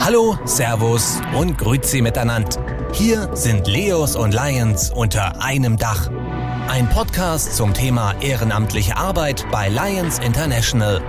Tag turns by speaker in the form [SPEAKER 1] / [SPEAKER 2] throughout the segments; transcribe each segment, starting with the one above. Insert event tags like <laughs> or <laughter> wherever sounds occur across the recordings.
[SPEAKER 1] Hallo, Servus und Grüezi miteinander. Hier sind Leos und Lions unter einem Dach. Ein Podcast zum Thema ehrenamtliche Arbeit bei Lions International.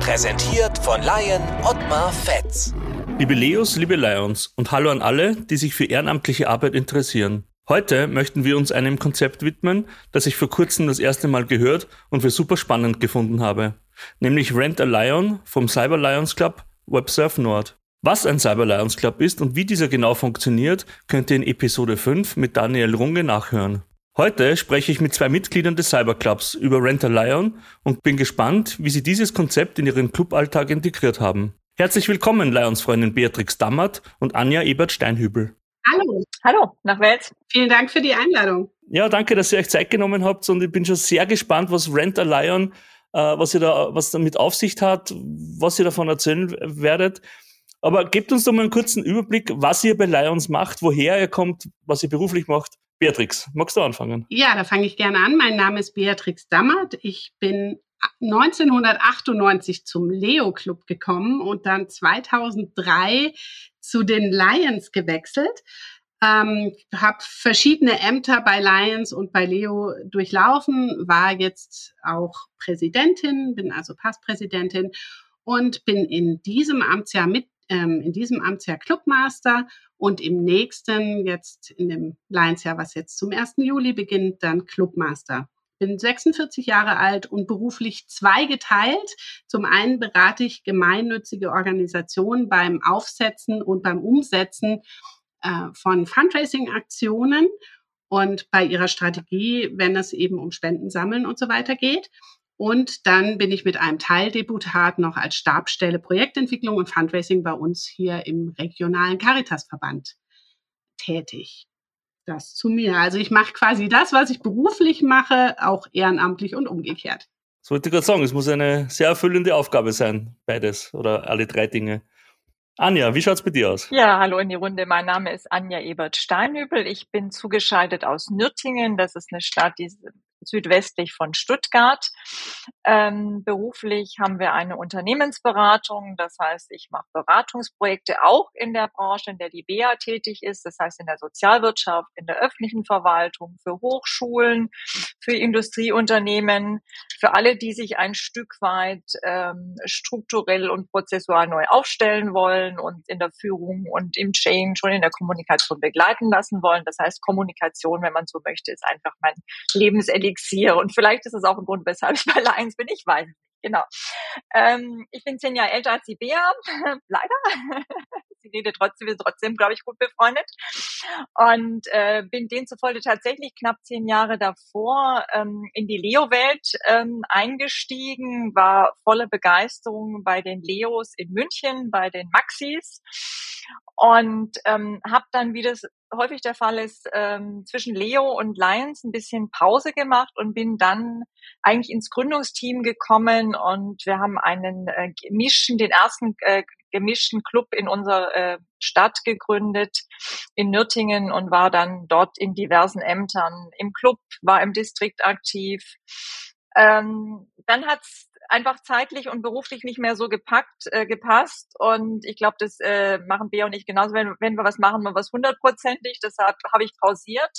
[SPEAKER 1] Präsentiert von Lion Ottmar Fetz.
[SPEAKER 2] Liebe Leos, liebe Lions und hallo an alle, die sich für ehrenamtliche Arbeit interessieren. Heute möchten wir uns einem Konzept widmen, das ich vor kurzem das erste Mal gehört und für super spannend gefunden habe, nämlich Rent a Lion vom Cyber Lions Club WebSurf Nord. Was ein Cyber Lions Club ist und wie dieser genau funktioniert, könnt ihr in Episode 5 mit Daniel Runge nachhören. Heute spreche ich mit zwei Mitgliedern des Cyberclubs über Rent a Lion und bin gespannt, wie sie dieses Konzept in ihren Cluballtag integriert haben. Herzlich willkommen, Lions-Freundin Beatrix Dammert und Anja Ebert-Steinhübel.
[SPEAKER 3] Hallo. Hallo, nach Wels. Vielen Dank für die Einladung.
[SPEAKER 2] Ja, danke, dass ihr euch Zeit genommen habt und ich bin schon sehr gespannt, was Rent a Lion, was ihr da, was damit Aufsicht hat, was ihr davon erzählen werdet. Aber gebt uns doch mal einen kurzen Überblick, was ihr bei Lions macht, woher ihr kommt, was ihr beruflich macht. Beatrix, magst du anfangen?
[SPEAKER 3] Ja, da fange ich gerne an. Mein Name ist Beatrix Dammert. Ich bin 1998 zum Leo Club gekommen und dann 2003 zu den Lions gewechselt. Ähm, habe verschiedene Ämter bei Lions und bei Leo durchlaufen, war jetzt auch Präsidentin, bin also Passpräsidentin und bin in diesem Amtsjahr mit ähm, in diesem Amtsjahr Clubmaster und im nächsten, jetzt in dem Lions-Jahr, was jetzt zum 1. Juli beginnt, dann Clubmaster. Bin 46 Jahre alt und beruflich zweigeteilt. Zum einen berate ich gemeinnützige Organisationen beim Aufsetzen und beim Umsetzen äh, von Fundraising-Aktionen und bei ihrer Strategie, wenn es eben um Spenden sammeln und so weiter geht. Und dann bin ich mit einem Teildeputat noch als Stabstelle Projektentwicklung und Fundraising bei uns hier im regionalen Caritasverband tätig. Das zu mir. Also ich mache quasi das, was ich beruflich mache, auch ehrenamtlich und umgekehrt.
[SPEAKER 2] Das wollte ich gerade sagen, es muss eine sehr erfüllende Aufgabe sein, beides oder alle drei Dinge. Anja, wie schaut's bei dir aus?
[SPEAKER 4] Ja, hallo in die Runde. Mein Name ist Anja Ebert-Steinhübel. Ich bin zugeschaltet aus Nürtingen. Das ist eine Stadt, die südwestlich von Stuttgart. Ähm, beruflich haben wir eine Unternehmensberatung. Das heißt, ich mache Beratungsprojekte auch in der Branche, in der die BEA tätig ist. Das heißt, in der Sozialwirtschaft, in der öffentlichen Verwaltung, für Hochschulen, für Industrieunternehmen, für alle, die sich ein Stück weit ähm, strukturell und prozessual neu aufstellen wollen und in der Führung und im Change und in der Kommunikation begleiten lassen wollen. Das heißt, Kommunikation, wenn man so möchte, ist einfach mein Lebenselixier Elixier. Und vielleicht ist es auch ein Grund, weshalb ich bei Lions bin. Ich weiß nicht. Genau. Ähm, ich bin zehn Jahre älter als die Bea, <laughs> leider. <laughs> Sie redet trotzdem, wir sind trotzdem, glaube ich, gut befreundet. Und äh, bin demzufolge tatsächlich knapp zehn Jahre davor ähm, in die Leo-Welt ähm, eingestiegen, war volle Begeisterung bei den Leos in München, bei den Maxis und ähm, habe dann, wie das häufig der Fall ist, ähm, zwischen Leo und Lions ein bisschen Pause gemacht und bin dann eigentlich ins Gründungsteam gekommen und wir haben einen äh, gemischten, den ersten äh, gemischten Club in unserer äh, Stadt gegründet in Nürtingen und war dann dort in diversen Ämtern im Club, war im Distrikt aktiv. Ähm, dann hat's einfach zeitlich und beruflich nicht mehr so gepackt, äh, gepasst. Und ich glaube, das äh, machen Bea und ich genauso. Wenn, wenn wir was machen, wir was hundertprozentig. Deshalb habe ich pausiert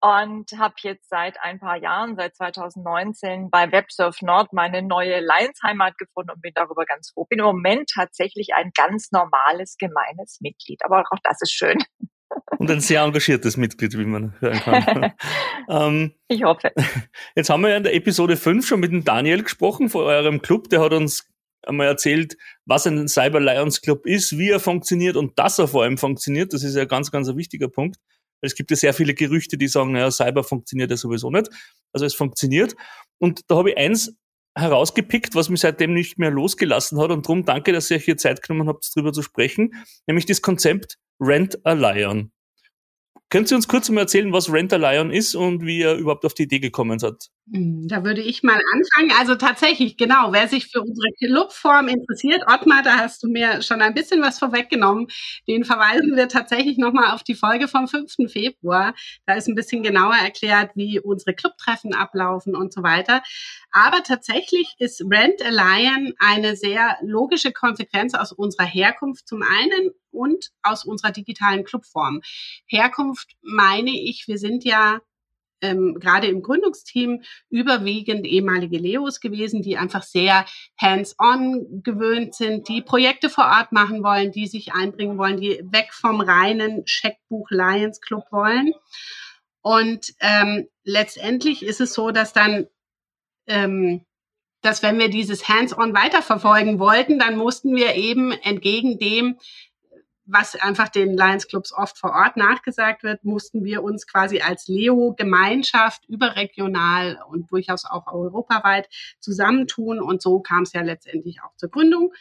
[SPEAKER 4] und habe jetzt seit ein paar Jahren, seit 2019, bei WebSurf Nord meine neue Lions-Heimat gefunden und bin darüber ganz froh. Bin im Moment tatsächlich ein ganz normales, gemeines Mitglied. Aber auch das ist schön.
[SPEAKER 2] Und ein sehr engagiertes Mitglied, wie man hören kann. <laughs>
[SPEAKER 4] ähm, ich hoffe.
[SPEAKER 2] Jetzt haben wir ja in der Episode 5 schon mit dem Daniel gesprochen von eurem Club. Der hat uns einmal erzählt, was ein Cyber Lions Club ist, wie er funktioniert und dass er vor allem funktioniert. Das ist ja ganz, ganz ein wichtiger Punkt. Es gibt ja sehr viele Gerüchte, die sagen, naja, Cyber funktioniert ja sowieso nicht. Also es funktioniert. Und da habe ich eins herausgepickt, was mich seitdem nicht mehr losgelassen hat. Und darum danke, dass ihr euch hier Zeit genommen habt, darüber zu sprechen, nämlich das Konzept Rent a Lion. Können Sie uns kurz mal erzählen, was Rent a Lion ist und wie er überhaupt auf die Idee gekommen seid?
[SPEAKER 3] Hm, da würde ich mal anfangen. Also tatsächlich, genau, wer sich für unsere Clubform interessiert, Ottmar, da hast du mir schon ein bisschen was vorweggenommen. Den verweisen wir tatsächlich nochmal auf die Folge vom 5. Februar. Da ist ein bisschen genauer erklärt, wie unsere Clubtreffen ablaufen und so weiter. Aber tatsächlich ist Rent a Lion eine sehr logische Konsequenz aus unserer Herkunft zum einen und aus unserer digitalen Clubform. Herkunft meine ich, wir sind ja ähm, gerade im Gründungsteam überwiegend ehemalige Leos gewesen, die einfach sehr hands-on gewöhnt sind, die Projekte vor Ort machen wollen, die sich einbringen wollen, die weg vom reinen Scheckbuch Lions Club wollen. Und ähm, letztendlich ist es so, dass dann ähm, dass wenn wir dieses Hands-on weiterverfolgen wollten, dann mussten wir eben entgegen dem, was einfach den Lions Clubs oft vor Ort nachgesagt wird, mussten wir uns quasi als Leo-Gemeinschaft überregional und durchaus auch europaweit zusammentun. Und so kam es ja letztendlich auch zur Gründung.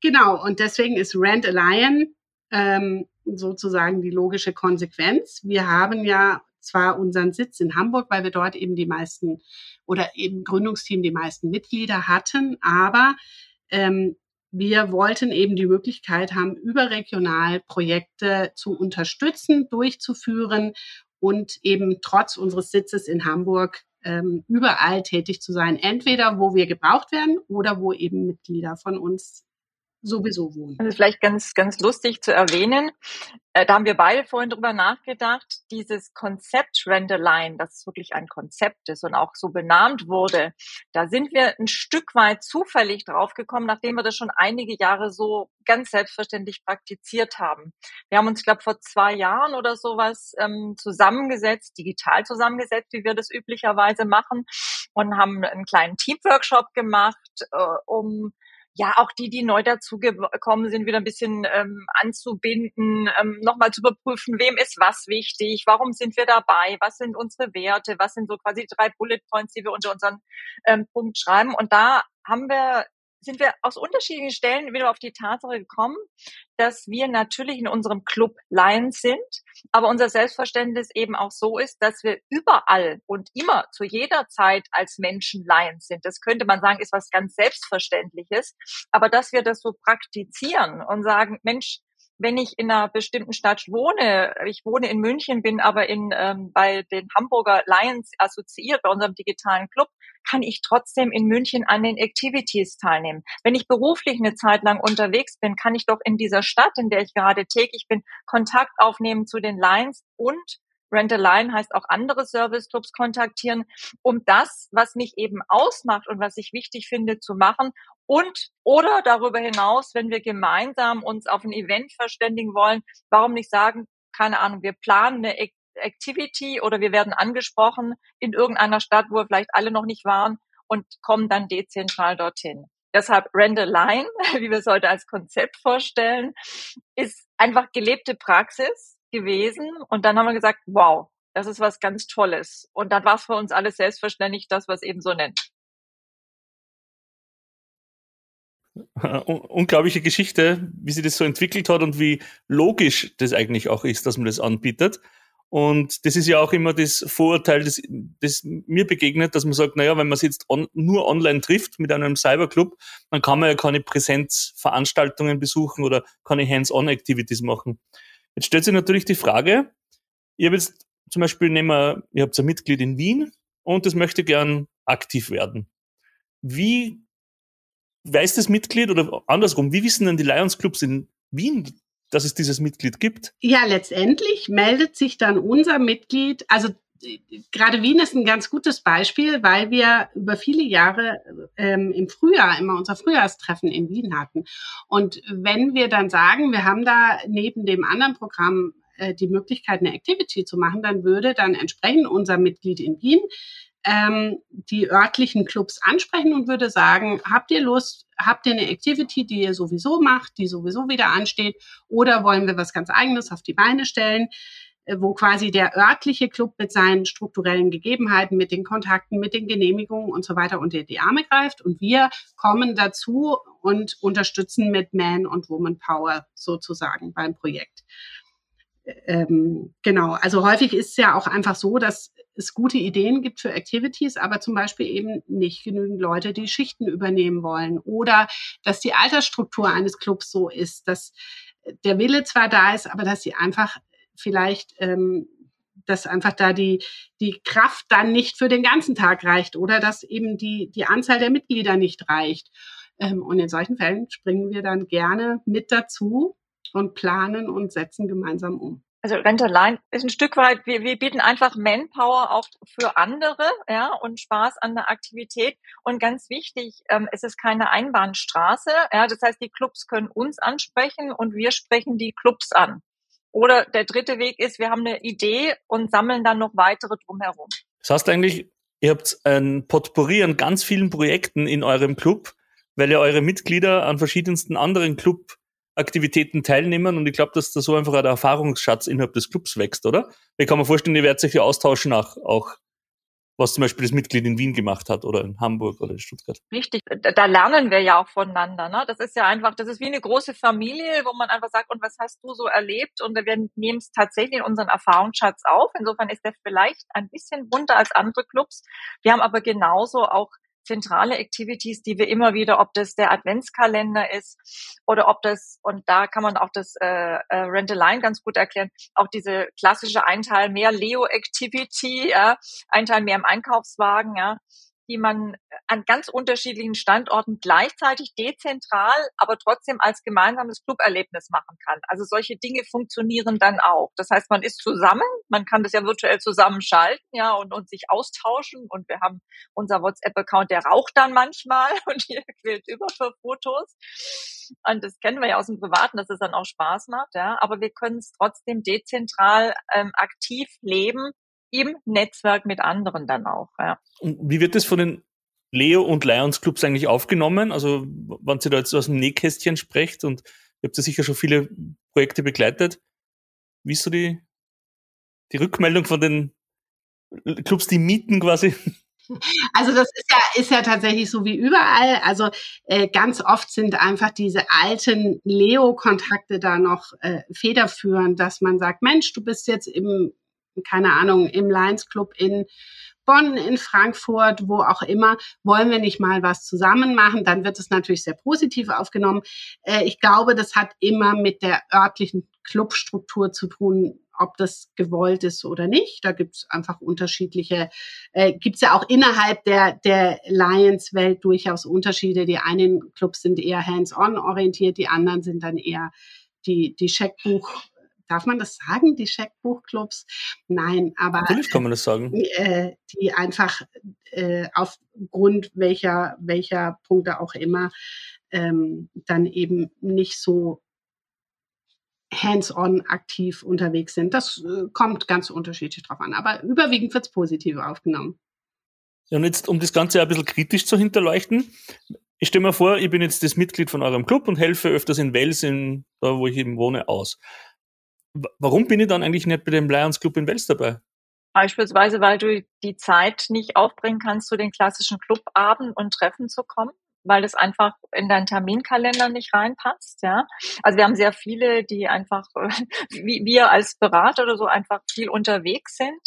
[SPEAKER 3] Genau, und deswegen ist Rent a Lion ähm, sozusagen die logische Konsequenz. Wir haben ja zwar unseren Sitz in Hamburg, weil wir dort eben die meisten oder eben Gründungsteam die meisten Mitglieder hatten, aber ähm, wir wollten eben die Möglichkeit haben, überregional Projekte zu unterstützen, durchzuführen und eben trotz unseres Sitzes in Hamburg ähm, überall tätig zu sein. Entweder wo wir gebraucht werden oder wo eben Mitglieder von uns sowieso wohnen.
[SPEAKER 4] Das ist vielleicht ganz, ganz lustig zu erwähnen. Äh, da haben wir beide vorhin drüber nachgedacht. Dieses Konzept Renderline, das wirklich ein Konzept ist und auch so benannt wurde, da sind wir ein Stück weit zufällig draufgekommen, nachdem wir das schon einige Jahre so ganz selbstverständlich praktiziert haben. Wir haben uns, glaube vor zwei Jahren oder sowas ähm, zusammengesetzt, digital zusammengesetzt, wie wir das üblicherweise machen, und haben einen kleinen Teamworkshop gemacht, äh, um ja auch die, die neu dazugekommen sind, wieder ein bisschen ähm, anzubinden, ähm, nochmal zu überprüfen, wem ist was wichtig, warum sind wir dabei, was sind unsere Werte, was sind so quasi drei Bullet Points, die wir unter unseren ähm, Punkt schreiben. Und da haben wir sind wir aus unterschiedlichen Stellen wieder auf die Tatsache gekommen, dass wir natürlich in unserem Club Lions sind, aber unser Selbstverständnis eben auch so ist, dass wir überall und immer zu jeder Zeit als Menschen Lions sind. Das könnte man sagen, ist was ganz Selbstverständliches, aber dass wir das so praktizieren und sagen, Mensch, wenn ich in einer bestimmten Stadt wohne, ich wohne in München, bin aber in, ähm, bei den Hamburger Lions assoziiert, bei unserem digitalen Club, kann ich trotzdem in München an den Activities teilnehmen. Wenn ich beruflich eine Zeit lang unterwegs bin, kann ich doch in dieser Stadt, in der ich gerade täglich bin, Kontakt aufnehmen zu den Lions und Rent a Line heißt auch andere Service Clubs kontaktieren, um das, was mich eben ausmacht und was ich wichtig finde, zu machen und oder darüber hinaus, wenn wir gemeinsam uns auf ein Event verständigen wollen, warum nicht sagen, keine Ahnung, wir planen eine Activity oder wir werden angesprochen in irgendeiner Stadt, wo wir vielleicht alle noch nicht waren und kommen dann dezentral dorthin. Deshalb Rent a Line, <laughs> wie wir es heute als Konzept vorstellen, ist einfach gelebte Praxis gewesen. Und dann haben wir gesagt, wow, das ist was ganz Tolles. Und dann war es für uns alles selbstverständlich, dass wir es eben so nennen.
[SPEAKER 2] unglaubliche Geschichte, wie sie das so entwickelt hat und wie logisch das eigentlich auch ist, dass man das anbietet. Und das ist ja auch immer das Vorurteil, das, das mir begegnet, dass man sagt, naja, wenn man sich jetzt on, nur online trifft mit einem Cyberclub, dann kann man ja keine Präsenzveranstaltungen besuchen oder keine Hands-on-Activities machen. Jetzt stellt sich natürlich die Frage, ihr habt jetzt zum Beispiel, nehmen wir, ihr habt ein Mitglied in Wien und das möchte gern aktiv werden. Wie weiß das Mitglied oder andersrum, wie wissen denn die Lions Clubs in Wien, dass es dieses Mitglied gibt?
[SPEAKER 3] Ja, letztendlich meldet sich dann unser Mitglied, also gerade Wien ist ein ganz gutes Beispiel, weil wir über viele Jahre ähm, im Frühjahr immer unser Frühjahrstreffen in Wien hatten. Und wenn wir dann sagen, wir haben da neben dem anderen Programm äh, die Möglichkeit, eine Activity zu machen, dann würde dann entsprechend unser Mitglied in Wien ähm, die örtlichen Clubs ansprechen und würde sagen, habt ihr Lust, habt ihr eine Activity, die ihr sowieso macht, die sowieso wieder ansteht, oder wollen wir was ganz eigenes auf die Beine stellen, äh, wo quasi der örtliche Club mit seinen strukturellen Gegebenheiten, mit den Kontakten, mit den Genehmigungen und so weiter unter die Arme greift und wir kommen dazu und unterstützen mit Man und Woman Power sozusagen beim Projekt. Ähm, genau, also häufig ist es ja auch einfach so, dass es gute Ideen gibt für Activities, aber zum Beispiel eben nicht genügend Leute, die Schichten übernehmen wollen oder dass die Altersstruktur eines Clubs so ist, dass der Wille zwar da ist, aber dass sie einfach vielleicht ähm, dass einfach da die, die Kraft dann nicht für den ganzen Tag reicht oder dass eben die, die Anzahl der Mitglieder nicht reicht. Ähm, und in solchen Fällen springen wir dann gerne mit dazu und planen und setzen gemeinsam um.
[SPEAKER 4] Also Renterline ist ein Stück weit, wir, wir bieten einfach Manpower auch für andere, ja, und Spaß an der Aktivität. Und ganz wichtig, ähm, es ist keine Einbahnstraße, ja, das heißt, die Clubs können uns ansprechen und wir sprechen die Clubs an. Oder der dritte Weg ist, wir haben eine Idee und sammeln dann noch weitere drumherum.
[SPEAKER 2] Das heißt eigentlich, ihr habt ein Potpourri an ganz vielen Projekten in eurem Club, weil ihr eure Mitglieder an verschiedensten anderen Clubaktivitäten teilnehmen und ich glaube, dass da so einfach der Erfahrungsschatz innerhalb des Clubs wächst, oder? Ich kann mir vorstellen, ihr werdet sich ja austauschen nach auch was zum Beispiel das Mitglied in Wien gemacht hat oder in Hamburg oder in Stuttgart.
[SPEAKER 4] Richtig, da lernen wir ja auch voneinander. Ne? Das ist ja einfach, das ist wie eine große Familie, wo man einfach sagt, und was hast du so erlebt? Und wir nehmen es tatsächlich in unseren Erfahrungsschatz auf. Insofern ist der vielleicht ein bisschen bunter als andere Clubs. Wir haben aber genauso auch zentrale Activities, die wir immer wieder, ob das der Adventskalender ist oder ob das, und da kann man auch das äh, äh, Rent-A-Line ganz gut erklären, auch diese klassische Einteil mehr Leo-Activity, ja, Einteil mehr im Einkaufswagen, ja, die man an ganz unterschiedlichen Standorten gleichzeitig dezentral, aber trotzdem als gemeinsames Cluberlebnis machen kann. Also solche Dinge funktionieren dann auch. Das heißt, man ist zusammen, man kann das ja virtuell zusammenschalten, ja, und, und sich austauschen. Und wir haben unser WhatsApp-Account, der raucht dann manchmal <laughs> und hier quält über für Fotos. Und das kennen wir ja aus dem Privaten, dass es dann auch Spaß macht, ja. Aber wir können es trotzdem dezentral ähm, aktiv leben im Netzwerk mit anderen dann auch. Ja.
[SPEAKER 2] Und wie wird das von den Leo und Lions Clubs eigentlich aufgenommen? Also, wenn Sie da jetzt aus dem Nähkästchen sprecht und ihr habt ja sicher schon viele Projekte begleitet. Wie ist so die, die Rückmeldung von den Clubs, die mieten quasi? <laughs>
[SPEAKER 3] Also das ist ja, ist ja tatsächlich so wie überall. Also äh, ganz oft sind einfach diese alten Leo-Kontakte da noch äh, federführend, dass man sagt, Mensch, du bist jetzt im keine Ahnung, im Lions Club in Bonn, in Frankfurt, wo auch immer, wollen wir nicht mal was zusammen machen, dann wird es natürlich sehr positiv aufgenommen. Äh, ich glaube, das hat immer mit der örtlichen Clubstruktur zu tun, ob das gewollt ist oder nicht. Da gibt es einfach unterschiedliche, äh, gibt es ja auch innerhalb der, der Lions-Welt durchaus Unterschiede. Die einen Clubs sind eher hands-on orientiert, die anderen sind dann eher die, die Scheckbuch darf man das sagen, die Scheckbuchclubs? Nein, aber.
[SPEAKER 2] Natürlich kann man das sagen.
[SPEAKER 3] Äh, die einfach äh, aufgrund welcher, welcher Punkte auch immer ähm, dann eben nicht so hands-on aktiv unterwegs sind. Das äh, kommt ganz unterschiedlich drauf an. Aber überwiegend wird es positiv aufgenommen.
[SPEAKER 2] Ja, und jetzt, um das Ganze ein bisschen kritisch zu hinterleuchten, ich stelle mir vor, ich bin jetzt das Mitglied von eurem Club und helfe öfters in Wels, in, da wo ich eben wohne, aus warum bin ich dann eigentlich nicht bei dem Lions Club in Wels dabei?
[SPEAKER 4] Beispielsweise, weil du die Zeit nicht aufbringen kannst, zu den klassischen Clubabend und Treffen zu kommen, weil es einfach in deinen Terminkalender nicht reinpasst, ja. Also wir haben sehr viele, die einfach, <laughs> wie wir als Berater oder so einfach viel unterwegs sind.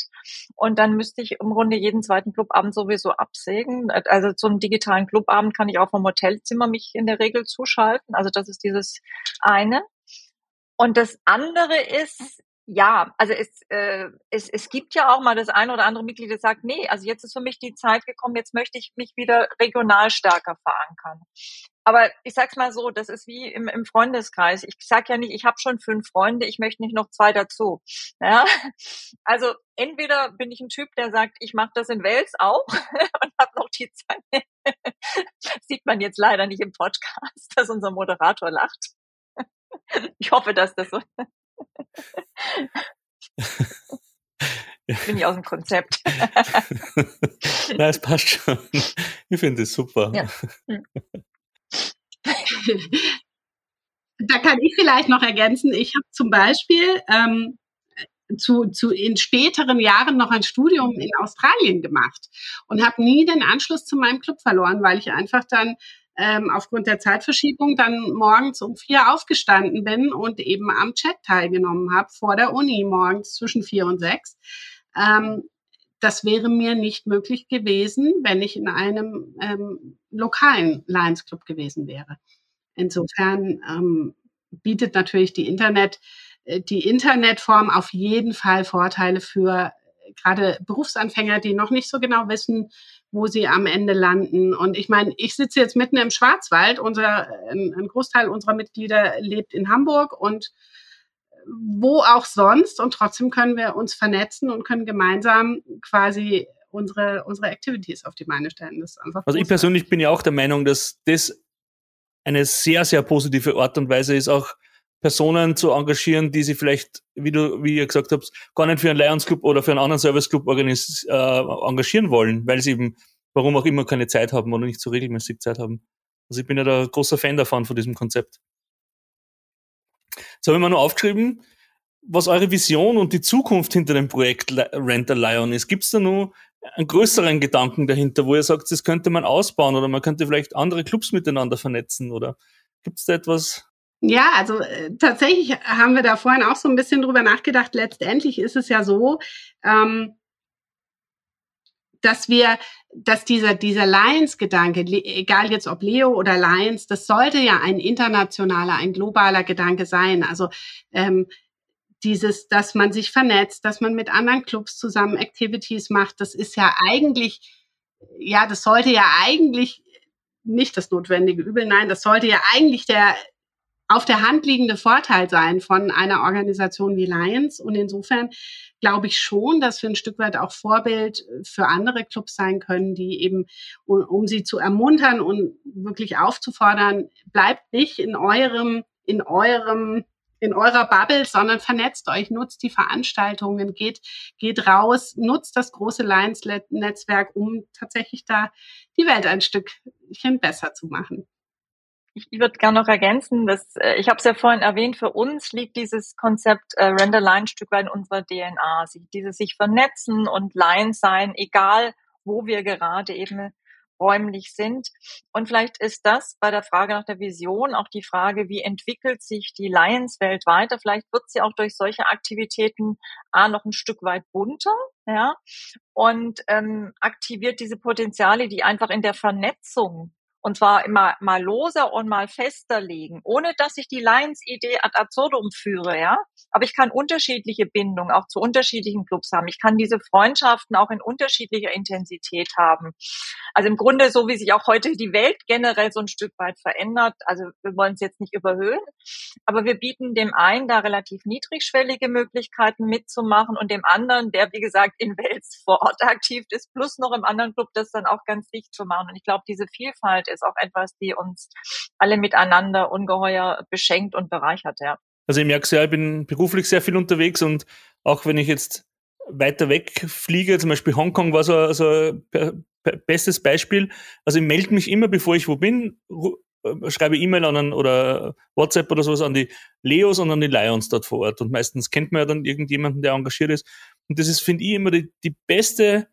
[SPEAKER 4] Und dann müsste ich im Grunde jeden zweiten Clubabend sowieso absägen. Also zum digitalen Clubabend kann ich auch vom Hotelzimmer mich in der Regel zuschalten. Also das ist dieses eine. Und das andere ist, ja, also es, äh, es, es gibt ja auch mal das eine oder andere Mitglied, das sagt, nee, also jetzt ist für mich die Zeit gekommen, jetzt möchte ich mich wieder regional stärker verankern. Aber ich sag's mal so, das ist wie im, im Freundeskreis. Ich sag ja nicht, ich habe schon fünf Freunde, ich möchte nicht noch zwei dazu. Ja? <laughs> Also entweder bin ich ein Typ, der sagt, ich mache das in Wels auch <laughs> und habe noch die Zeit. <laughs> Sieht man jetzt leider nicht im Podcast, dass unser Moderator lacht. <laughs> Ich hoffe, dass das so. Bin ich aus dem Konzept. <laughs>
[SPEAKER 2] Na, es passt schon. Ich finde es super. Ja. Hm. <laughs>
[SPEAKER 3] Da kann ich vielleicht noch ergänzen. Ich habe zum Beispiel ähm, zu, zu in späteren Jahren noch ein Studium in Australien gemacht und habe nie den Anschluss zu meinem Club verloren, weil ich einfach dann ähm, aufgrund der Zeitverschiebung dann morgens um vier aufgestanden bin und eben am Chat teilgenommen habe vor der Uni morgens zwischen vier und sechs. Ähm, das wäre mir nicht möglich gewesen, wenn ich in einem ähm, lokalen Lions Club gewesen wäre. Insofern ähm, bietet natürlich die Internet äh, die Internetform auf jeden Fall Vorteile für gerade Berufsanfänger, die noch nicht so genau wissen, wo sie am Ende landen. Und ich meine, ich sitze jetzt mitten im Schwarzwald. Unser, ein Großteil unserer Mitglieder lebt in Hamburg und wo auch sonst. Und trotzdem können wir uns vernetzen und können gemeinsam quasi unsere, unsere Activities auf die Beine stellen.
[SPEAKER 2] Das ist einfach also ich persönlich bin ja auch der Meinung, dass das eine sehr, sehr positive Art und Weise ist, auch Personen zu engagieren, die sie vielleicht, wie du, wie ihr gesagt habt, gar nicht für einen Lions Club oder für einen anderen Service Club äh, engagieren wollen, weil sie eben, warum auch immer, keine Zeit haben oder nicht so regelmäßig Zeit haben. Also ich bin ja da großer Fan davon, von diesem Konzept. Jetzt habe ich mir nur aufgeschrieben, was eure Vision und die Zukunft hinter dem Projekt Rent a Lion ist. Gibt es da nur einen größeren Gedanken dahinter, wo ihr sagt, das könnte man ausbauen oder man könnte vielleicht andere Clubs miteinander vernetzen oder gibt es da etwas,
[SPEAKER 3] ja, also äh, tatsächlich haben wir da vorhin auch so ein bisschen drüber nachgedacht. Letztendlich ist es ja so, ähm, dass wir, dass dieser, dieser Lions-Gedanke, egal jetzt ob Leo oder Lions, das sollte ja ein internationaler, ein globaler Gedanke sein. Also ähm, dieses, dass man sich vernetzt, dass man mit anderen Clubs zusammen Activities macht, das ist ja eigentlich, ja, das sollte ja eigentlich nicht das notwendige Übel, nein, das sollte ja eigentlich der auf der Hand liegende Vorteil sein von einer Organisation wie Lions. Und insofern glaube ich schon, dass wir ein Stück weit auch Vorbild für andere Clubs sein können, die eben, um, um sie zu ermuntern und wirklich aufzufordern, bleibt nicht in eurem, in eurem in eurer Bubble, sondern vernetzt euch, nutzt die Veranstaltungen, geht, geht raus, nutzt das große Lions-Netzwerk, um tatsächlich da die Welt ein Stückchen besser zu machen
[SPEAKER 4] ich, ich würde gerne noch ergänzen, dass äh, ich habe es ja vorhin erwähnt, für uns liegt dieses Konzept äh, Renderline ein Stück weit in unserer DNA. Sich, dieses sich vernetzen und Line sein, egal wo wir gerade eben räumlich sind. Und vielleicht ist das bei der Frage nach der Vision auch die Frage, wie entwickelt sich die Lions-Welt weiter? Vielleicht wird sie auch durch solche Aktivitäten A noch ein Stück weit bunter, ja, und ähm, aktiviert diese Potenziale, die einfach in der Vernetzung und zwar immer mal loser und mal fester legen, ohne dass ich die Lions-Idee ad absurdum führe, ja. Aber ich kann unterschiedliche Bindungen auch zu unterschiedlichen Clubs haben. Ich kann diese Freundschaften auch in unterschiedlicher Intensität haben. Also im Grunde so, wie sich auch heute die Welt generell so ein Stück weit verändert. Also wir wollen es jetzt nicht überhöhen, aber wir bieten dem einen da relativ niedrigschwellige Möglichkeiten mitzumachen und dem anderen, der wie gesagt in Wels <laughs> vor Ort aktiv ist, plus noch im anderen Club das dann auch ganz dicht zu machen. Und ich glaube, diese Vielfalt ist auch etwas, die uns alle miteinander ungeheuer beschenkt und bereichert, ja.
[SPEAKER 2] Also ich merke sehr, ich bin beruflich sehr viel unterwegs und auch wenn ich jetzt weiter weg fliege, zum Beispiel Hongkong war so, so ein bestes Beispiel. Also ich melde mich immer, bevor ich wo bin, äh, schreibe E-Mail an oder WhatsApp oder sowas an die Leos und an die Lions dort vor Ort. Und meistens kennt man ja dann irgendjemanden, der engagiert ist. Und das ist, finde ich, immer die, die beste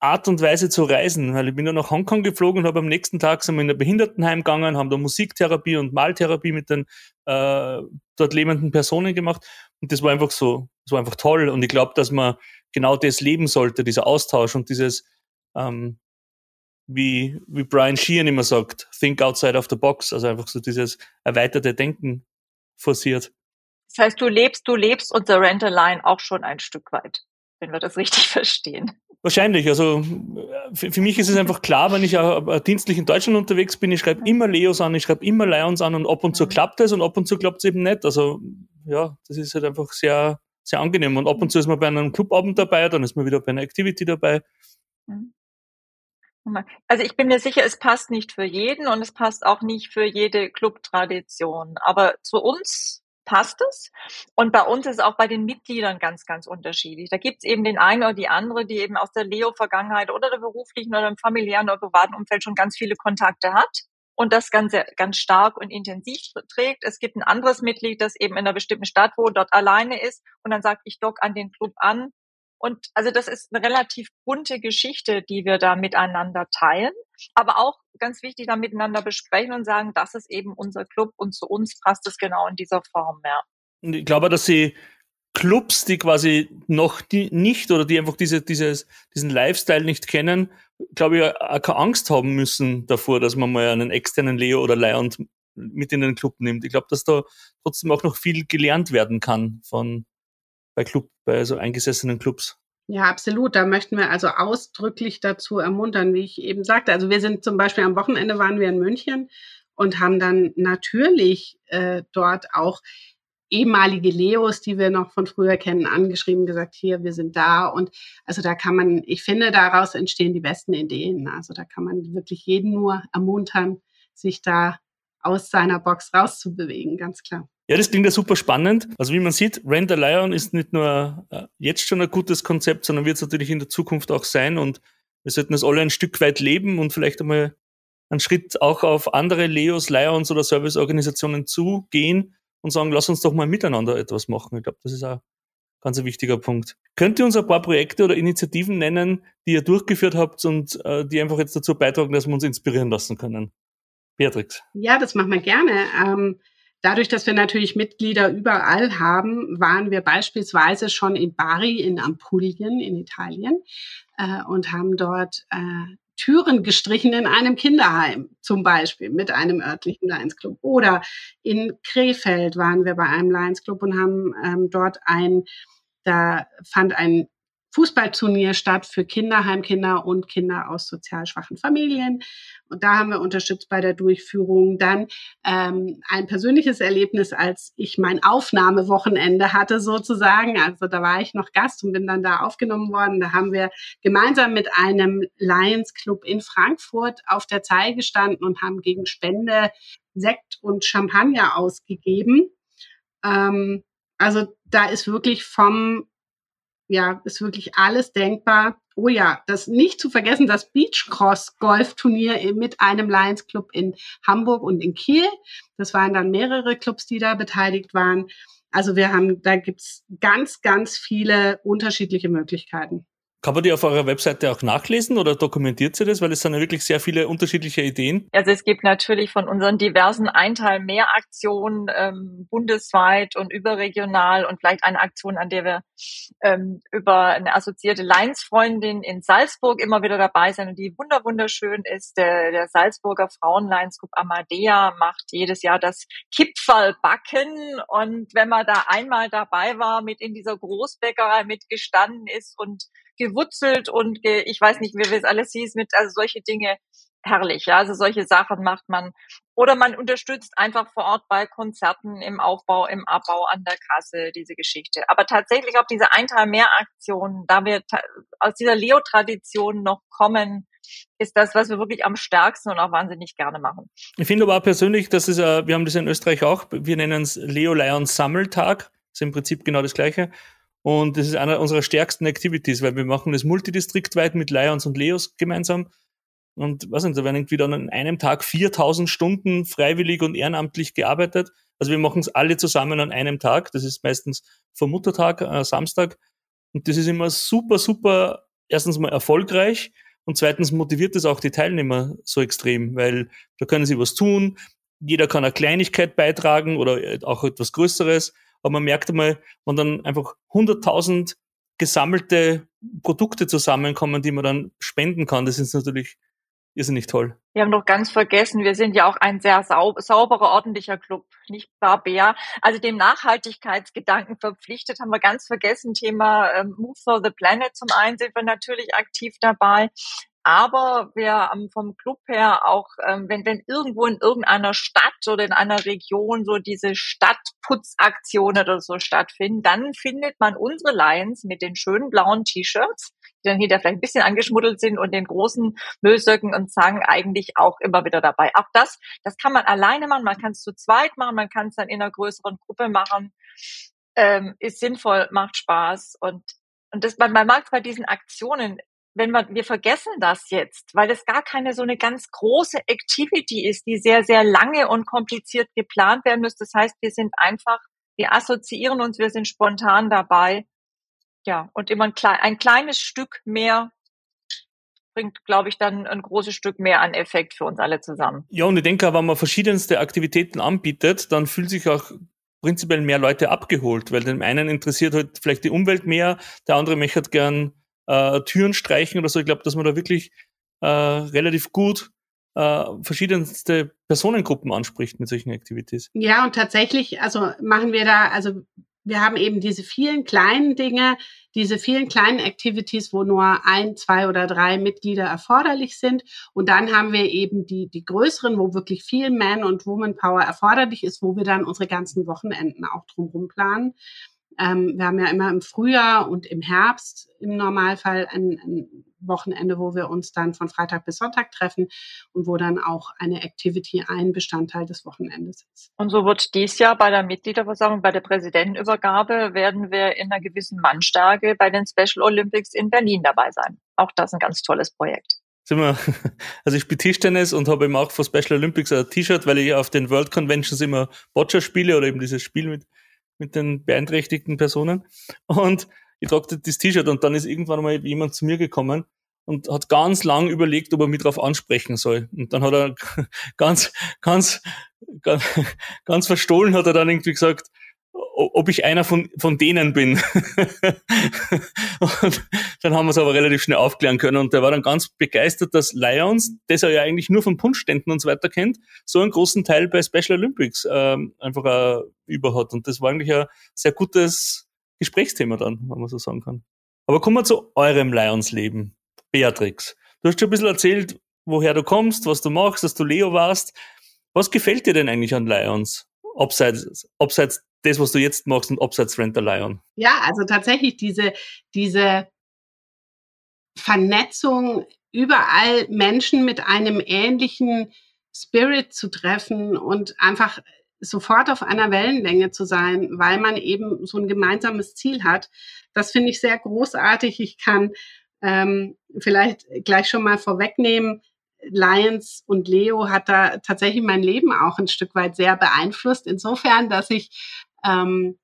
[SPEAKER 2] Art und Weise zu reisen, weil ich bin dann nach Hongkong geflogen und habe am nächsten Tag sind wir in ein Behindertenheim gegangen, haben da Musiktherapie und Maltherapie mit den äh, dort lebenden Personen gemacht. Und das war einfach so, das war einfach toll. Und ich glaube, dass man genau das leben sollte, dieser Austausch und dieses, ähm, wie, wie Brian Sheehan immer sagt, think outside of the box, also einfach so dieses erweiterte Denken forciert.
[SPEAKER 4] Das heißt, du lebst, du lebst unser Rental Line auch schon ein Stück weit, wenn wir das richtig <laughs> verstehen.
[SPEAKER 2] Wahrscheinlich. Also für, für, mich ist es einfach klar, wenn ich auch dienstlich in Deutschland unterwegs bin, ich schreibe immer Leos an, ich schreibe immer Lions an und ab und zu mhm. klappt es und ab und zu klappt es eben nicht. Also ja, das ist halt einfach sehr, sehr angenehm. Und ab und zu ist man bei einem Clubabend dabei, dann ist man wieder bei einer Activity dabei. Mhm.
[SPEAKER 4] Also ich bin mir sicher, es passt nicht für jeden und es passt auch nicht für jede Clubtradition. Aber zu uns passt es. Und bei uns ist es auch bei den Mitgliedern ganz, ganz unterschiedlich. Da gibt es eben den einen oder die andere, die eben aus der Leo-Vergangenheit oder der beruflichen oder im familiären oder privaten Umfeld schon ganz viele Kontakte hat und das Ganze ganz stark und intensiv trägt. Es gibt ein anderes Mitglied, das eben in einer bestimmten Stadt wohnt, dort alleine ist und dann sagt, ich dock an den Club an Und also das ist eine relativ bunte Geschichte, die wir da miteinander teilen, aber auch ganz wichtig, da miteinander besprechen und sagen, das ist eben unser Club und zu uns passt es genau in dieser Form, ja.
[SPEAKER 2] Und ich glaube, dass sie Clubs, die quasi noch die nicht oder die einfach diese, dieses, diesen Lifestyle nicht kennen, glaube ich, auch keine Angst haben müssen davor, dass man mal einen externen Leo oder Lion mit in den Club nimmt. Ich glaube, dass da trotzdem auch noch viel gelernt werden kann von bei Club, bei so eingesessenen Clubs.
[SPEAKER 3] Ja, absolut. Da möchten wir also ausdrücklich dazu ermuntern, wie ich eben sagte. Also wir sind zum Beispiel am Wochenende waren wir in München und haben dann natürlich äh, dort auch ehemalige Leos, die wir noch von früher kennen, angeschrieben, gesagt, hier, wir sind da. Und also da kann man, ich finde, daraus entstehen die besten Ideen. Also da kann man wirklich jeden nur ermuntern, sich da aus seiner Box rauszubewegen, ganz klar.
[SPEAKER 2] Ja, das klingt ja super spannend. Also wie man sieht, Rent a Lion ist nicht nur äh, jetzt schon ein gutes Konzept, sondern wird es natürlich in der Zukunft auch sein. Und wir sollten das alle ein Stück weit leben und vielleicht einmal einen Schritt auch auf andere Leos, Lions oder Serviceorganisationen zugehen und sagen, lass uns doch mal miteinander etwas machen. Ich glaube, das ist auch ein ganz wichtiger Punkt. Könnt ihr uns ein paar Projekte oder Initiativen nennen, die ihr durchgeführt habt und äh, die einfach jetzt dazu beitragen, dass wir uns inspirieren lassen können? Beatrix.
[SPEAKER 3] Ja, das machen wir gerne. Ähm, dadurch, dass wir natürlich Mitglieder überall haben, waren wir beispielsweise schon in Bari in Ampulien in Italien äh, und haben dort äh, Türen gestrichen in einem Kinderheim, zum Beispiel mit einem örtlichen Lions Club. Oder in Krefeld waren wir bei einem Lions Club und haben ähm, dort ein, da fand ein Fußballturnier statt für Kinderheimkinder und Kinder aus sozial schwachen Familien. Und da haben wir unterstützt bei der Durchführung. Dann ähm, ein persönliches Erlebnis, als ich mein Aufnahmewochenende hatte sozusagen. Also da war ich noch Gast und bin dann da aufgenommen worden. Da haben wir gemeinsam mit einem Lions Club in Frankfurt auf der Zeile gestanden und haben gegen Spende Sekt und Champagner ausgegeben. Ähm, also da ist wirklich vom ja, ist wirklich alles denkbar. Oh ja, das nicht zu vergessen, das Beachcross Golfturnier mit einem Lions Club in Hamburg und in Kiel. Das waren dann mehrere Clubs, die da beteiligt waren. Also wir haben, da gibt's ganz, ganz viele unterschiedliche Möglichkeiten.
[SPEAKER 2] Kann man die auf eurer Webseite auch nachlesen oder dokumentiert sie das? Weil es sind ja wirklich sehr viele unterschiedliche Ideen.
[SPEAKER 4] Also es gibt natürlich von unseren diversen Einteil mehr Aktionen ähm, bundesweit und überregional und vielleicht eine Aktion, an der wir ähm, über eine assoziierte Lions-Freundin in Salzburg immer wieder dabei sind und die wunder wunderschön ist. Der, der Salzburger Frauen-Lions Club Amadea macht jedes Jahr das Kipferlbacken und wenn man da einmal dabei war, mit in dieser Großbäckerei mitgestanden ist und gewurzelt und ge, ich weiß nicht, wie es alles hieß, mit also solche Dinge herrlich. Ja, also solche Sachen macht man. Oder man unterstützt einfach vor Ort bei Konzerten im Aufbau, im Abbau an der Kasse diese Geschichte. Aber tatsächlich auch diese Einteil mehr Aktionen, da wir aus dieser Leo-Tradition noch kommen, ist das, was wir wirklich am stärksten und auch wahnsinnig gerne machen.
[SPEAKER 2] Ich finde aber auch persönlich, dass es, äh, wir haben das in Österreich auch, wir nennen es Leo Lion Sammeltag, ist im Prinzip genau das Gleiche. Und das ist einer unserer stärksten Activities, weil wir machen das multidistriktweit mit Lions und Leos gemeinsam. Und was nicht, da werden irgendwie dann an einem Tag 4000 Stunden freiwillig und ehrenamtlich gearbeitet. Also wir machen es alle zusammen an einem Tag. Das ist meistens vor Muttertag, äh, Samstag. Und das ist immer super, super, erstens mal erfolgreich und zweitens motiviert es auch die Teilnehmer so extrem, weil da können sie was tun. Jeder kann eine Kleinigkeit beitragen oder auch etwas Größeres. Aber man merkt einmal, wenn dann einfach 100.000 gesammelte Produkte zusammenkommen, die man dann spenden kann, das ist natürlich irrsinnig toll.
[SPEAKER 4] Wir haben noch ganz vergessen, wir sind ja auch ein sehr sau sauberer, ordentlicher Club, nicht Bär. Also dem Nachhaltigkeitsgedanken verpflichtet, haben wir ganz vergessen, Thema ähm, Move for the Planet zum einen sind wir natürlich aktiv dabei. Aber wir haben vom Club her auch, ähm, wenn, wenn irgendwo in irgendeiner Stadt oder in einer Region so diese Stadtputzaktionen oder so stattfinden, dann findet man unsere Lions mit den schönen blauen T-Shirts, die dann hier vielleicht ein bisschen angeschmuddelt sind und den großen Müllsöcken und Zangen eigentlich auch immer wieder dabei. Auch das, das kann man alleine machen, man kann es zu zweit machen, man kann es dann in einer größeren Gruppe machen. Ähm, ist sinnvoll, macht Spaß und und das, man, man mag bei diesen Aktionen wenn wir, wir vergessen das jetzt, weil es gar keine so eine ganz große Activity ist, die sehr, sehr lange und kompliziert geplant werden muss. Das heißt, wir sind einfach, wir assoziieren uns, wir sind spontan dabei. ja, und immer ein, ein kleines Stück mehr bringt, glaube ich, dann ein großes Stück mehr an Effekt für uns alle zusammen.
[SPEAKER 2] Ja, und ich denke, wenn man verschiedenste Aktivitäten anbietet, dann fühlt sich auch prinzipiell mehr Leute abgeholt, weil dem einen interessiert halt vielleicht die Umwelt mehr, der andere möchte gern äh, Türen streichen oder so. Ich glaube, dass man da wirklich äh, relativ gut äh, verschiedenste Personengruppen anspricht mit solchen Activities.
[SPEAKER 3] Ja, und tatsächlich, also machen wir da, also wir haben eben diese vielen kleinen Dinge, diese vielen kleinen Activities, wo nur ein, zwei oder drei Mitglieder erforderlich sind. Und dann haben wir eben die, die größeren, wo wirklich viel Man- und Woman-Power erforderlich ist, wo wir dann unsere ganzen Wochenenden auch drumherum planen. Ähm, wir haben ja immer im Frühjahr und im Herbst im Normalfall ein, ein Wochenende, wo wir uns dann von Freitag bis Sonntag treffen und wo dann auch eine Activity ein Bestandteil des Wochenendes ist.
[SPEAKER 4] Und so wird dies Jahr bei der Mitgliederversammlung, bei der Präsidentenübergabe, werden wir in einer gewissen Mannstärke bei den Special Olympics in Berlin dabei sein. Auch das ein ganz tolles Projekt. <laughs>
[SPEAKER 2] Also ich spiele Tischtennis und habe eben auch für Special Olympics ein T-Shirt, weil ich auf den World Conventions immer Boccia spiele oder eben dieses Spiel mit, mit den beeinträchtigten Personen. Und ich trage das T-Shirt und dann ist irgendwann mal jemand zu mir gekommen und hat ganz lang überlegt, ob er mich darauf ansprechen soll. Und dann hat er <laughs> ganz, ganz, ganz, ganz verstohlen hat er dann irgendwie gesagt, ob ich einer von, von denen bin. <laughs> und dann haben wir es aber relativ schnell aufklären können. Und der war dann ganz begeistert, dass Lions, das er ja eigentlich nur von Punschständen und so weiter kennt, so einen großen Teil bei Special Olympics ähm, einfach äh, über hat. Und das war eigentlich ein sehr gutes Gesprächsthema dann, wenn man so sagen kann. Aber kommen wir zu eurem Lions-Leben. Beatrix, du hast schon ein bisschen erzählt, woher du kommst, was du machst, dass du Leo warst. Was gefällt dir denn eigentlich an Lions? Abseits, abseits das, was du jetzt machst und abseits Rent a Lion?
[SPEAKER 3] Ja, also tatsächlich diese, diese Vernetzung, überall Menschen mit einem ähnlichen Spirit zu treffen und einfach sofort auf einer Wellenlänge zu sein, weil man eben so ein gemeinsames Ziel hat. Das finde ich sehr großartig. Ich kann ähm, vielleicht gleich schon mal vorwegnehmen. Lions und Leo hat da tatsächlich mein Leben auch ein Stück weit sehr beeinflusst. Insofern, dass ich ähm,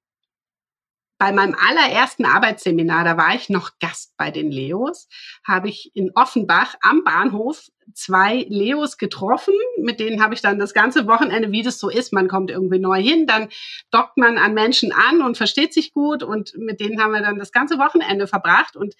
[SPEAKER 3] bei meinem allerersten Arbeitsseminar, da war ich noch Gast bei den Leos, habe ich in Offenbach am Bahnhof zwei Leos getroffen, mit denen habe ich dann das ganze Wochenende, wie das so ist, man kommt irgendwie neu hin, dann dockt man an Menschen an und versteht sich gut und mit denen haben wir dann das ganze Wochenende verbracht und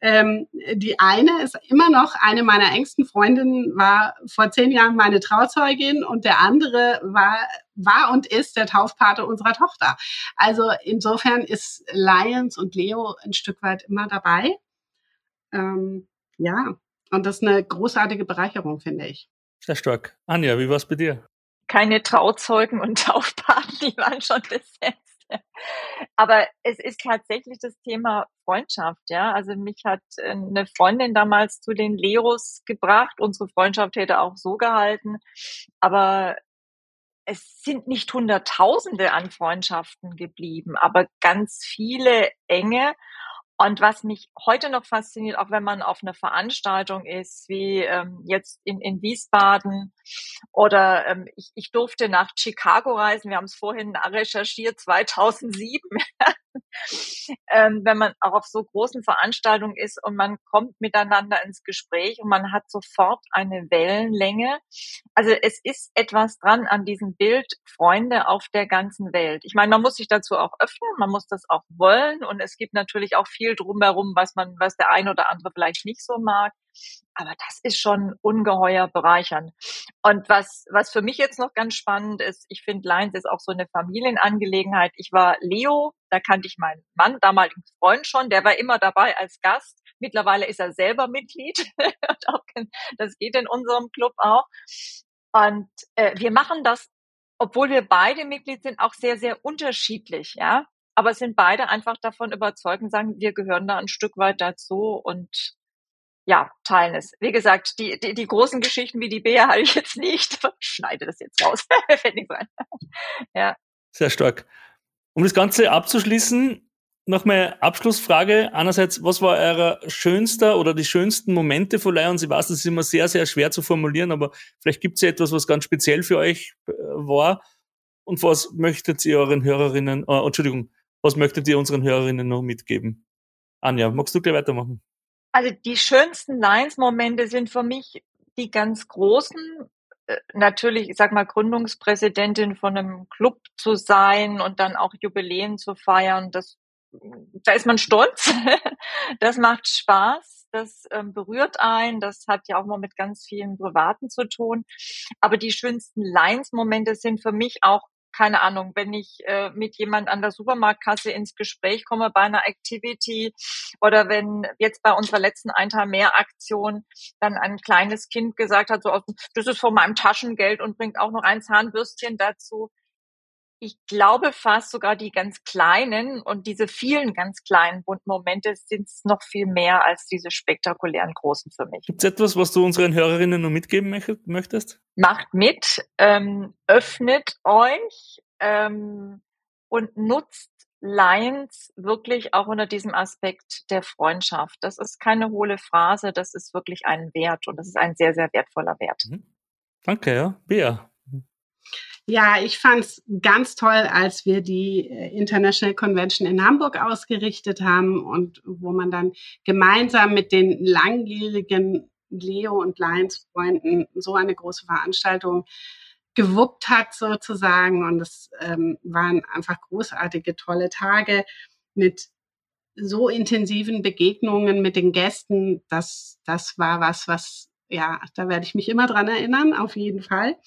[SPEAKER 3] ähm, die eine ist immer noch eine meiner engsten Freundinnen, war vor zehn Jahren meine Trauzeugin und der andere war war und ist der Taufpate unserer Tochter. Also insofern ist Lions und Leo ein Stück weit immer dabei. Ähm, ja, und das ist eine großartige Bereicherung, finde ich.
[SPEAKER 2] Sehr stark. Anja, wie war es bei dir?
[SPEAKER 4] Keine Trauzeugen und <laughs> Taufpaten, die waren schon besetzt. Aber es ist tatsächlich das Thema Freundschaft, ja. Also mich hat äh, eine Freundin damals zu den Leros gebracht. Unsere Freundschaft hätte auch so gehalten. Aber es sind nicht Hunderttausende an Freundschaften geblieben, aber ganz viele enge. Und was mich heute noch fasziniert, auch wenn man auf einer Veranstaltung ist, wie ähm, jetzt in, in Wiesbaden oder ähm, ich, ich durfte nach Chicago reisen, wir haben es vorhin recherchiert, <laughs> 2007. ähm, wenn man auch auf so großen Veranstaltungen ist und man kommt miteinander ins Gespräch und man hat sofort eine Wellenlänge. Also es ist etwas dran an diesem Bild Freunde auf der ganzen Welt. Ich meine, man muss sich dazu auch öffnen, man muss das auch wollen und es gibt natürlich auch viel drumherum, was man, was der ein oder andere vielleicht nicht so mag. Aber das ist schon ungeheuer bereichernd. Und was, was für mich jetzt noch ganz spannend ist, ich finde, Lions ist auch so eine Familienangelegenheit. Ich war Leo, da kannte ich meinen Mann, damaligen Freund schon, der war immer dabei als Gast. Mittlerweile ist er selber Mitglied. <laughs> das geht in unserem Club auch. Und äh, wir machen das, obwohl wir beide Mitglied sind, auch sehr, sehr unterschiedlich, ja. Aber sind beide einfach davon überzeugt und sagen, wir gehören da ein Stück weit dazu und ja, teilen es. Wie gesagt, die, die, die großen Geschichten wie die Bea <laughs> habe ich jetzt nicht. Schneide das jetzt raus. <laughs>
[SPEAKER 2] Ja. Sehr stark. Um das Ganze abzuschließen, noch mal Abschlussfrage. Einerseits, was war euer schönster oder die schönsten Momente von Lions? Ich weiß, das ist immer sehr, sehr schwer zu formulieren, aber vielleicht gibt es ja etwas, was ganz speziell für euch äh, war. Und was möchtet ihr euren Hörerinnen, äh, Entschuldigung, was möchtet ihr unseren Hörerinnen noch mitgeben? Anja, magst du gleich weitermachen?
[SPEAKER 4] Also die schönsten Lions-Momente sind für mich die ganz großen. Äh, natürlich, ich sag mal, Gründungspräsidentin von einem Club zu sein und dann auch Jubiläen zu feiern, das, da ist man stolz. <laughs> das macht Spaß. Das ähm, berührt ein. Das hat ja auch mal mit ganz vielen Privaten zu tun. Aber die schönsten Lions-Momente sind für mich auch keine Ahnung, wenn ich äh, mit jemand an der Supermarktkasse ins Gespräch komme bei einer Activity oder wenn jetzt bei unserer letzten Einteil mehr Aktion dann ein kleines Kind gesagt hat, so aus, das ist von meinem Taschengeld und bringt auch noch ein Zahnbürstchen dazu ich glaube fast sogar die ganz kleinen und diese vielen ganz kleinen bunten Momente sind es noch viel mehr als diese spektakulären großen für mich.
[SPEAKER 2] Gibt es etwas, was du unseren Hörerinnen noch mitgeben möchtest?
[SPEAKER 4] Macht mit, ähm, öffnet euch ähm, und nutzt Lions wirklich auch unter diesem Aspekt der Freundschaft. Das ist keine hohle Phrase, das ist wirklich ein Wert und das ist ein sehr, sehr wertvoller Wert. Mhm.
[SPEAKER 2] Danke, ja. Bea,
[SPEAKER 3] ja, ich fand es ganz toll, als wir die äh, International Convention in Hamburg ausgerichtet haben und wo man dann gemeinsam mit den langjährigen Leo und Lions Freunden so eine große Veranstaltung gewuppt hat sozusagen. Und es ähm, waren einfach großartige, tolle Tage mit so intensiven Begegnungen mit den Gästen. Das, das war was, was, ja, da werde ich mich immer dran erinnern, auf jeden Fall.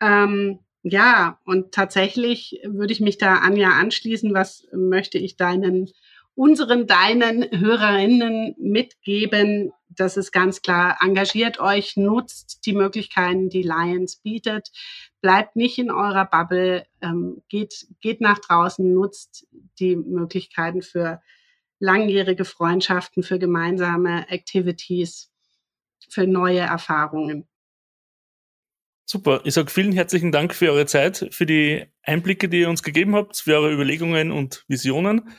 [SPEAKER 3] Ähm, ja, und tatsächlich würde ich mich da Anja anschließen. Was möchte ich deinen, unseren, deinen Hörerinnen mitgeben? Das ist ganz klar. Engagiert euch, nutzt die Möglichkeiten, die Lions bietet. Bleibt nicht in eurer Bubble, ähm, geht, geht nach draußen, nutzt die Möglichkeiten für langjährige Freundschaften, für gemeinsame Activities, für neue Erfahrungen.
[SPEAKER 2] Super. Ich sage vielen herzlichen Dank für eure Zeit, für die Einblicke, die ihr uns gegeben habt, für eure Überlegungen und Visionen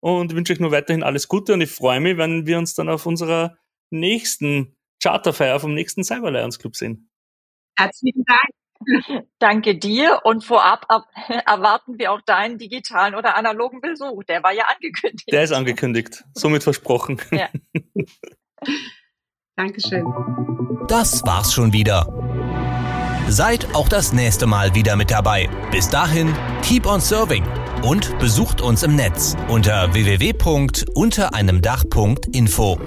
[SPEAKER 2] und wünsche euch nur weiterhin alles Gute und ich freue mich, wenn wir uns dann auf unserer nächsten Charterfeier vom nächsten Cyber Lions Club sehen.
[SPEAKER 3] Herzlichen Dank.
[SPEAKER 4] Danke dir und vorab erwarten wir auch deinen digitalen oder analogen Besuch. Der war ja angekündigt.
[SPEAKER 2] Der ist angekündigt, somit versprochen. Ja. <laughs>
[SPEAKER 3] Dankeschön.
[SPEAKER 1] Das war's schon wieder. Seid auch das nächste Mal wieder mit dabei. Bis dahin, keep on serving und besucht uns im Netz unter www.untereinemdach.info.